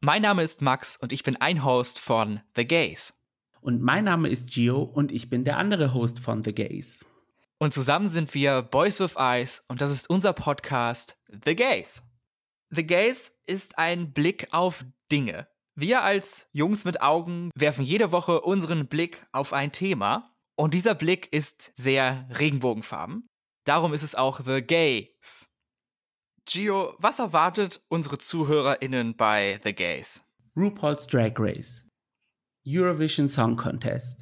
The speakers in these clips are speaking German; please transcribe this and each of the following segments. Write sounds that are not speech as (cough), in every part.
Mein Name ist Max und ich bin ein Host von The Gays. Und mein Name ist Gio und ich bin der andere Host von The Gays. Und zusammen sind wir Boys with Eyes und das ist unser Podcast The Gays. The Gays ist ein Blick auf Dinge. Wir als Jungs mit Augen werfen jede Woche unseren Blick auf ein Thema und dieser Blick ist sehr regenbogenfarben. Darum ist es auch The Gays. Gio, was erwartet unsere ZuhörerInnen bei The Gays? RuPaul's Drag Race. Eurovision Song Contest.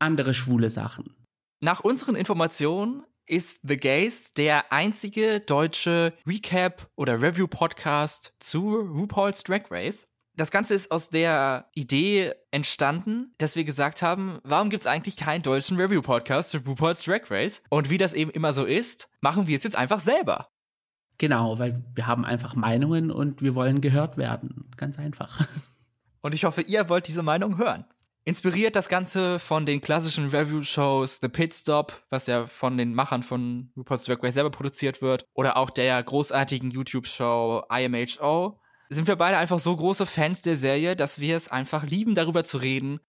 Andere schwule Sachen. Nach unseren Informationen ist The Gays der einzige deutsche Recap- oder Review-Podcast zu RuPaul's Drag Race. Das Ganze ist aus der Idee entstanden, dass wir gesagt haben, warum gibt es eigentlich keinen deutschen Review-Podcast zu RuPaul's Drag Race? Und wie das eben immer so ist, machen wir es jetzt einfach selber. Genau, weil wir haben einfach Meinungen und wir wollen gehört werden. Ganz einfach. (laughs) Und ich hoffe, ihr wollt diese Meinung hören. Inspiriert das Ganze von den klassischen Review-Shows The Pit Stop, was ja von den Machern von RuPaul's Drag Race selber produziert wird, oder auch der großartigen YouTube-Show IMHO, sind wir beide einfach so große Fans der Serie, dass wir es einfach lieben, darüber zu reden.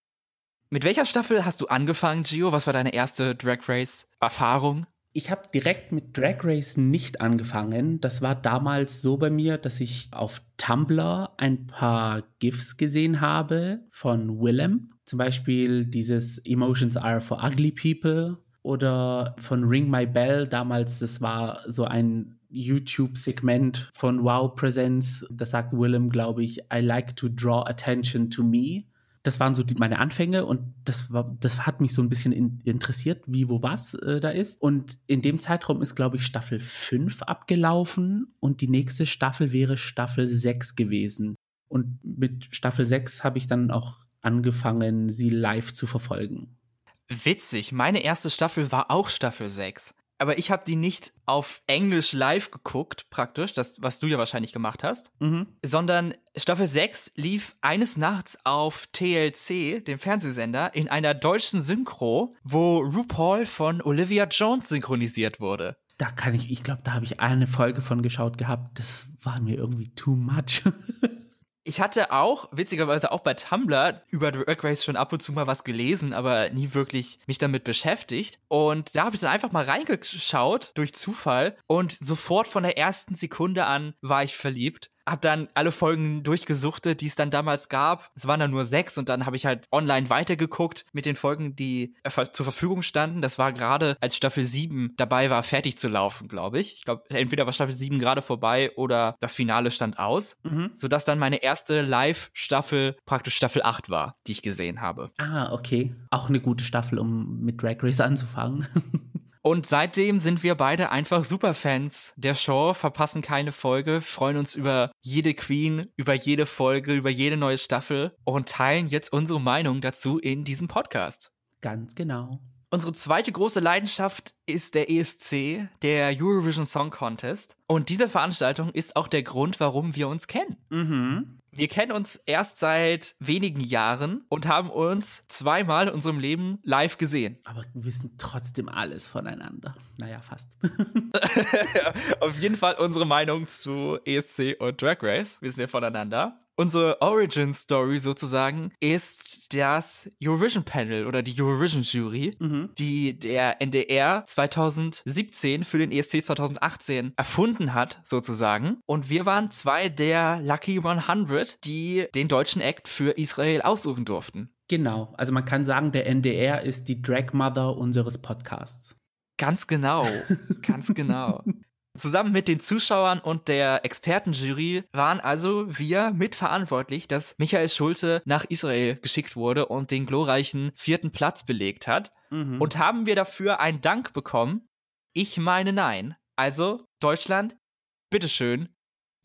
Mit welcher Staffel hast du angefangen, Gio? Was war deine erste Drag Race-Erfahrung? Ich habe direkt mit Drag Race nicht angefangen. Das war damals so bei mir, dass ich auf Tumblr ein paar GIFs gesehen habe von Willem. Zum Beispiel dieses Emotions are for ugly people oder von Ring My Bell. Damals, das war so ein YouTube-Segment von Wow Presents. Da sagt Willem, glaube ich, I like to draw attention to me das waren so die, meine Anfänge und das war, das hat mich so ein bisschen in, interessiert, wie, wo, was äh, da ist. Und in dem Zeitraum ist, glaube ich, Staffel 5 abgelaufen und die nächste Staffel wäre Staffel 6 gewesen. Und mit Staffel 6 habe ich dann auch angefangen, sie live zu verfolgen. Witzig, meine erste Staffel war auch Staffel 6 aber ich habe die nicht auf Englisch live geguckt, praktisch, das, was du ja wahrscheinlich gemacht hast, mhm. sondern Staffel 6 lief eines Nachts auf TLC, dem Fernsehsender, in einer deutschen Synchro, wo RuPaul von Olivia Jones synchronisiert wurde. Da kann ich, ich glaube, da habe ich eine Folge von geschaut gehabt. Das war mir irgendwie too much. (laughs) Ich hatte auch, witzigerweise auch bei Tumblr, über Drag Race schon ab und zu mal was gelesen, aber nie wirklich mich damit beschäftigt. Und da habe ich dann einfach mal reingeschaut, durch Zufall. Und sofort von der ersten Sekunde an war ich verliebt habe dann alle Folgen durchgesuchtet, die es dann damals gab. Es waren dann nur sechs und dann habe ich halt online weitergeguckt mit den Folgen, die äh, zur Verfügung standen. Das war gerade, als Staffel 7 dabei war, fertig zu laufen, glaube ich. Ich glaube, entweder war Staffel 7 gerade vorbei oder das Finale stand aus, mhm. sodass dann meine erste Live-Staffel praktisch Staffel 8 war, die ich gesehen habe. Ah, okay. Auch eine gute Staffel, um mit Drag Race anzufangen. (laughs) Und seitdem sind wir beide einfach Superfans der Show, verpassen keine Folge, freuen uns über jede Queen, über jede Folge, über jede neue Staffel und teilen jetzt unsere Meinung dazu in diesem Podcast. Ganz genau. Unsere zweite große Leidenschaft ist der ESC, der Eurovision Song Contest. Und diese Veranstaltung ist auch der Grund, warum wir uns kennen. Mhm. Wir kennen uns erst seit wenigen Jahren und haben uns zweimal in unserem Leben live gesehen. Aber wir wissen trotzdem alles voneinander. Naja, fast. (laughs) Auf jeden Fall unsere Meinung zu ESC und Drag Race wissen wir voneinander. Unsere Origin Story sozusagen ist das Eurovision Panel oder die Eurovision Jury, mhm. die der NDR 2017 für den ESC 2018 erfunden hat, sozusagen. Und wir waren zwei der Lucky 100, die den deutschen Act für Israel aussuchen durften. Genau. Also man kann sagen, der NDR ist die Drag Mother unseres Podcasts. Ganz genau. Ganz genau. (laughs) Zusammen mit den Zuschauern und der Expertenjury waren also wir mitverantwortlich, dass Michael Schulze nach Israel geschickt wurde und den glorreichen vierten Platz belegt hat. Mhm. Und haben wir dafür einen Dank bekommen? Ich meine nein. Also, Deutschland, bitteschön,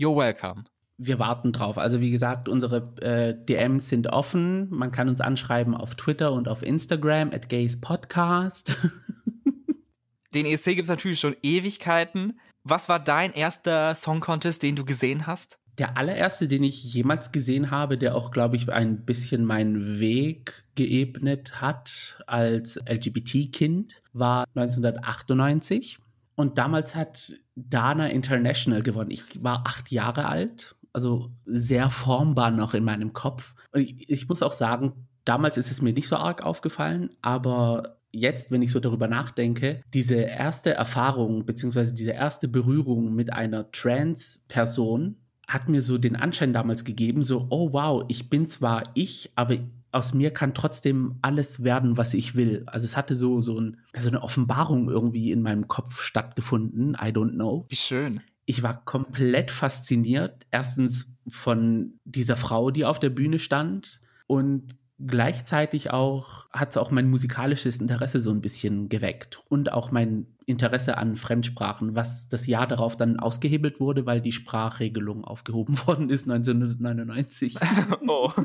you're welcome. Wir warten drauf. Also wie gesagt, unsere äh, DMs sind offen. Man kann uns anschreiben auf Twitter und auf Instagram at Gays Podcast. (laughs) Den ESC gibt es natürlich schon Ewigkeiten. Was war dein erster Song Contest, den du gesehen hast? Der allererste, den ich jemals gesehen habe, der auch, glaube ich, ein bisschen meinen Weg geebnet hat als LGBT-Kind, war 1998. Und damals hat Dana International gewonnen. Ich war acht Jahre alt also sehr formbar noch in meinem Kopf. Und ich, ich muss auch sagen, damals ist es mir nicht so arg aufgefallen, aber jetzt, wenn ich so darüber nachdenke, diese erste Erfahrung beziehungsweise diese erste Berührung mit einer Trans-Person hat mir so den Anschein damals gegeben, so, oh wow, ich bin zwar ich, aber aus mir kann trotzdem alles werden, was ich will. Also es hatte so, so, ein, so eine Offenbarung irgendwie in meinem Kopf stattgefunden. I don't know. Wie schön. Ich war komplett fasziniert. Erstens von dieser Frau, die auf der Bühne stand und gleichzeitig auch hat es auch mein musikalisches Interesse so ein bisschen geweckt und auch mein Interesse an Fremdsprachen, was das Jahr darauf dann ausgehebelt wurde, weil die Sprachregelung aufgehoben (laughs) worden ist 1999. (laughs) oh. (laughs)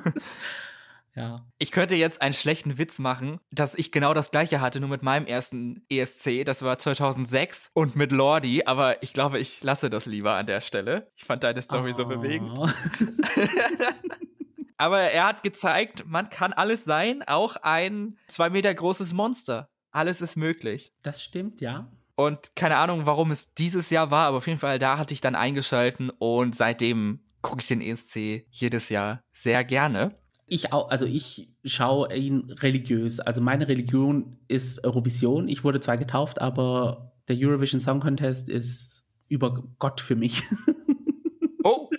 Ja. Ich könnte jetzt einen schlechten Witz machen, dass ich genau das gleiche hatte, nur mit meinem ersten ESC. Das war 2006 und mit Lordi, aber ich glaube, ich lasse das lieber an der Stelle. Ich fand deine Story oh. so bewegend. Aber er hat gezeigt, man kann alles sein, auch ein zwei Meter großes Monster. Alles ist möglich. Das stimmt, ja. Und keine Ahnung, warum es dieses Jahr war, aber auf jeden Fall da hatte ich dann eingeschalten und seitdem gucke ich den ESC jedes Jahr sehr gerne. Ich auch, also ich schaue ihn religiös. Also meine Religion ist Eurovision. Ich wurde zwar getauft, aber der Eurovision Song Contest ist über Gott für mich. (laughs) Oh,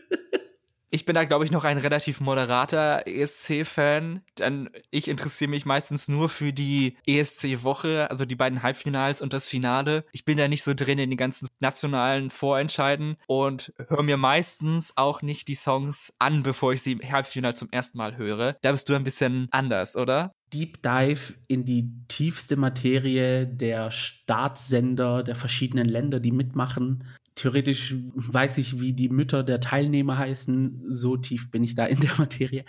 ich bin da, glaube ich, noch ein relativ moderater ESC-Fan. Denn ich interessiere mich meistens nur für die ESC-Woche, also die beiden Halbfinals und das Finale. Ich bin da nicht so drin in den ganzen nationalen Vorentscheiden und höre mir meistens auch nicht die Songs an, bevor ich sie im Halbfinale zum ersten Mal höre. Da bist du ein bisschen anders, oder? Deep Dive in die tiefste Materie der Staatssender der verschiedenen Länder, die mitmachen theoretisch weiß ich, wie die Mütter der Teilnehmer heißen. So tief bin ich da in der Materie.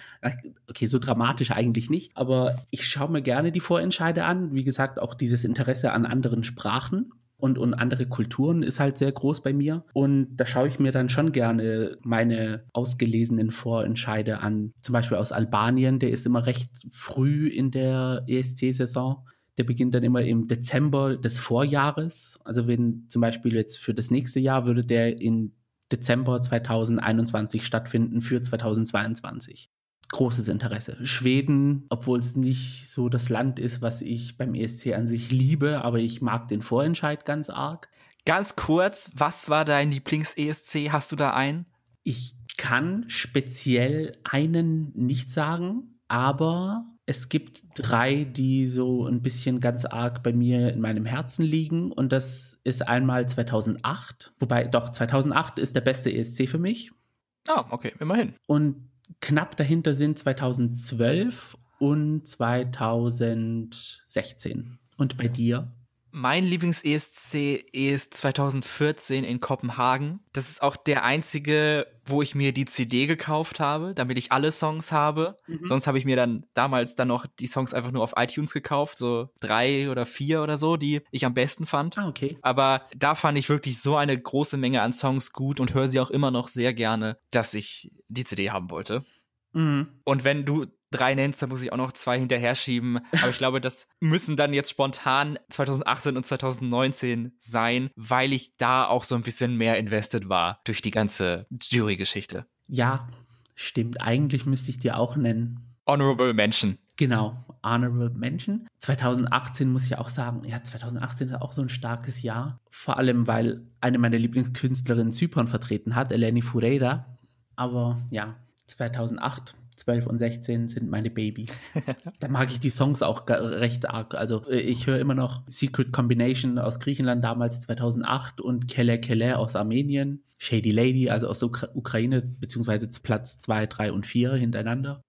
Okay, so dramatisch eigentlich nicht, aber ich schaue mir gerne die Vorentscheide an. Wie gesagt, auch dieses Interesse an anderen Sprachen. Und, und andere Kulturen ist halt sehr groß bei mir. Und da schaue ich mir dann schon gerne meine ausgelesenen Vorentscheide an. Zum Beispiel aus Albanien, der ist immer recht früh in der ESC-Saison. Der beginnt dann immer im Dezember des Vorjahres. Also wenn zum Beispiel jetzt für das nächste Jahr würde der in Dezember 2021 stattfinden für 2022. Großes Interesse. Schweden, obwohl es nicht so das Land ist, was ich beim ESC an sich liebe, aber ich mag den Vorentscheid ganz arg. Ganz kurz, was war dein Lieblings-ESC? Hast du da einen? Ich kann speziell einen nicht sagen, aber es gibt drei, die so ein bisschen ganz arg bei mir in meinem Herzen liegen. Und das ist einmal 2008, wobei doch 2008 ist der beste ESC für mich. Ah, okay, immerhin. Und knapp dahinter sind 2012 und 2016. Und bei dir? Mein Lieblings-ESC ist 2014 in Kopenhagen. Das ist auch der einzige, wo ich mir die CD gekauft habe, damit ich alle Songs habe. Mhm. Sonst habe ich mir dann damals dann noch die Songs einfach nur auf iTunes gekauft, so drei oder vier oder so, die ich am besten fand. Ah, okay. Aber da fand ich wirklich so eine große Menge an Songs gut und höre sie auch immer noch sehr gerne, dass ich die CD haben wollte. Mhm. Und wenn du drei nennst, dann muss ich auch noch zwei hinterher schieben. Aber ich glaube, das müssen dann jetzt spontan 2018 und 2019 sein, weil ich da auch so ein bisschen mehr invested war durch die ganze Jury-Geschichte. Ja, stimmt. Eigentlich müsste ich dir auch nennen. Honorable Mention. Genau, Honorable Mention. 2018 muss ich auch sagen, ja, 2018 ist auch so ein starkes Jahr. Vor allem, weil eine meiner Lieblingskünstlerinnen Zypern vertreten hat, Eleni Fureira. Aber ja, 2008 12 und 16 sind meine Babys. (laughs) da mag ich die Songs auch recht arg. Also äh, ich höre immer noch Secret Combination aus Griechenland damals 2008 und Kelle Kelle aus Armenien. Shady Lady, also aus Ukra Ukraine, beziehungsweise Platz 2, 3 und 4 hintereinander.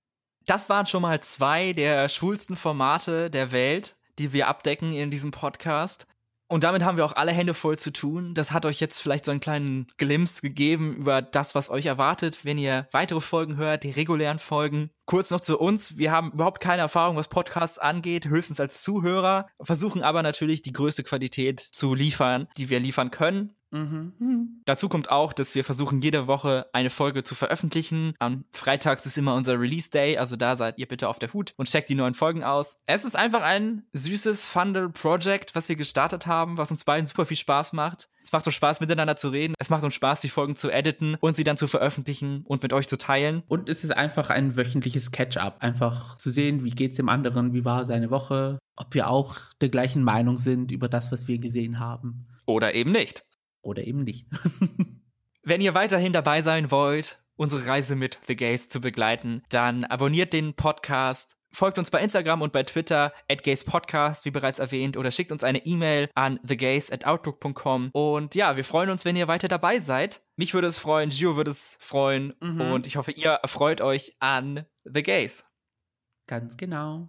Das waren schon mal zwei der schwulsten Formate der Welt, die wir abdecken in diesem Podcast. Und damit haben wir auch alle Hände voll zu tun. Das hat euch jetzt vielleicht so einen kleinen Glimpse gegeben über das, was euch erwartet, wenn ihr weitere Folgen hört, die regulären Folgen. Kurz noch zu uns. Wir haben überhaupt keine Erfahrung, was Podcasts angeht, höchstens als Zuhörer, versuchen aber natürlich die größte Qualität zu liefern, die wir liefern können. Mhm. Dazu kommt auch, dass wir versuchen, jede Woche eine Folge zu veröffentlichen. Am Freitags ist immer unser Release Day, also da seid ihr bitte auf der Hut und checkt die neuen Folgen aus. Es ist einfach ein süßes Fundle Project, was wir gestartet haben, was uns beiden super viel Spaß macht. Es macht uns Spaß, miteinander zu reden. Es macht uns Spaß, die Folgen zu editen und sie dann zu veröffentlichen und mit euch zu teilen. Und es ist einfach ein wöchentliches Catch-up. Einfach zu sehen, wie geht's dem anderen, wie war seine Woche, ob wir auch der gleichen Meinung sind über das, was wir gesehen haben. Oder eben nicht. Oder eben nicht. (laughs) Wenn ihr weiterhin dabei sein wollt, unsere Reise mit The Gays zu begleiten, dann abonniert den Podcast, folgt uns bei Instagram und bei Twitter at Podcast, wie bereits erwähnt, oder schickt uns eine E-Mail an thegays at outlook.com. Und ja, wir freuen uns, wenn ihr weiter dabei seid. Mich würde es freuen, Gio würde es freuen mhm. und ich hoffe, ihr erfreut euch an The Gays. Ganz genau.